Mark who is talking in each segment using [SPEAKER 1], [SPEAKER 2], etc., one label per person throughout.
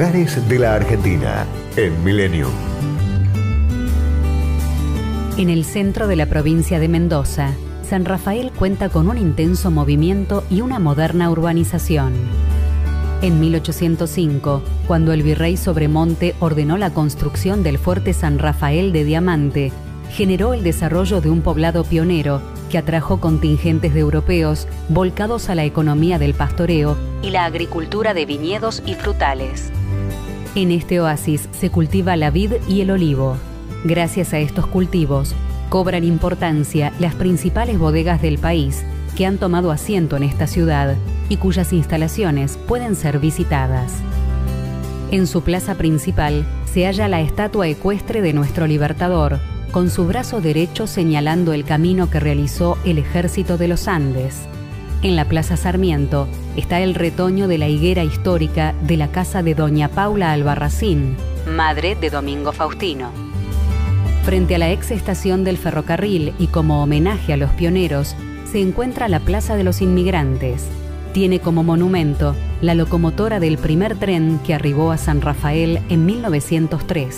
[SPEAKER 1] De la Argentina en Millennium.
[SPEAKER 2] En el centro de la provincia de Mendoza, San Rafael cuenta con un intenso movimiento y una moderna urbanización. En 1805, cuando el virrey Sobremonte ordenó la construcción del fuerte San Rafael de Diamante, generó el desarrollo de un poblado pionero que atrajo contingentes de europeos volcados a la economía del pastoreo y la agricultura de viñedos y frutales. En este oasis se cultiva la vid y el olivo. Gracias a estos cultivos, cobran importancia las principales bodegas del país que han tomado asiento en esta ciudad y cuyas instalaciones pueden ser visitadas. En su plaza principal se halla la estatua ecuestre de nuestro libertador, con su brazo derecho señalando el camino que realizó el ejército de los Andes. En la Plaza Sarmiento está el retoño de la higuera histórica de la casa de Doña Paula Albarracín, madre de Domingo Faustino. Frente a la ex estación del ferrocarril y como homenaje a los pioneros, se encuentra la Plaza de los Inmigrantes. Tiene como monumento la locomotora del primer tren que arribó a San Rafael en 1903.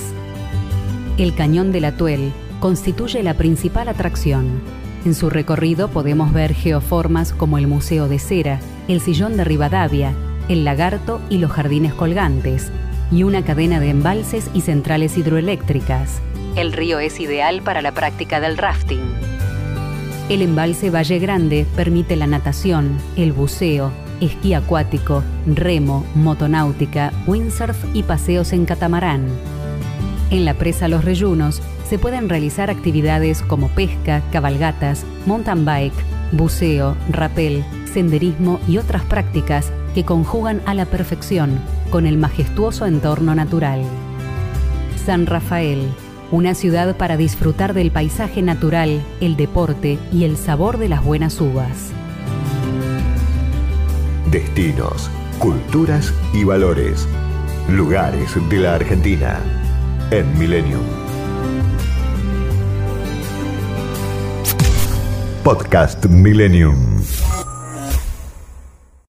[SPEAKER 2] El Cañón del Atuel constituye la principal atracción. En su recorrido podemos ver geoformas como el Museo de Cera, el Sillón de Rivadavia, el Lagarto y los Jardines Colgantes, y una cadena de embalses y centrales hidroeléctricas. El río es ideal para la práctica del rafting. El embalse Valle Grande permite la natación, el buceo, esquí acuático, remo, motonáutica, windsurf y paseos en catamarán. En la presa Los Reyunos se pueden realizar actividades como pesca, cabalgatas, mountain bike, buceo, rapel, senderismo y otras prácticas que conjugan a la perfección con el majestuoso entorno natural. San Rafael, una ciudad para disfrutar del paisaje natural, el deporte y el sabor de las buenas uvas.
[SPEAKER 1] Destinos, culturas y valores. Lugares de la Argentina en Millennium. Podcast Millennium.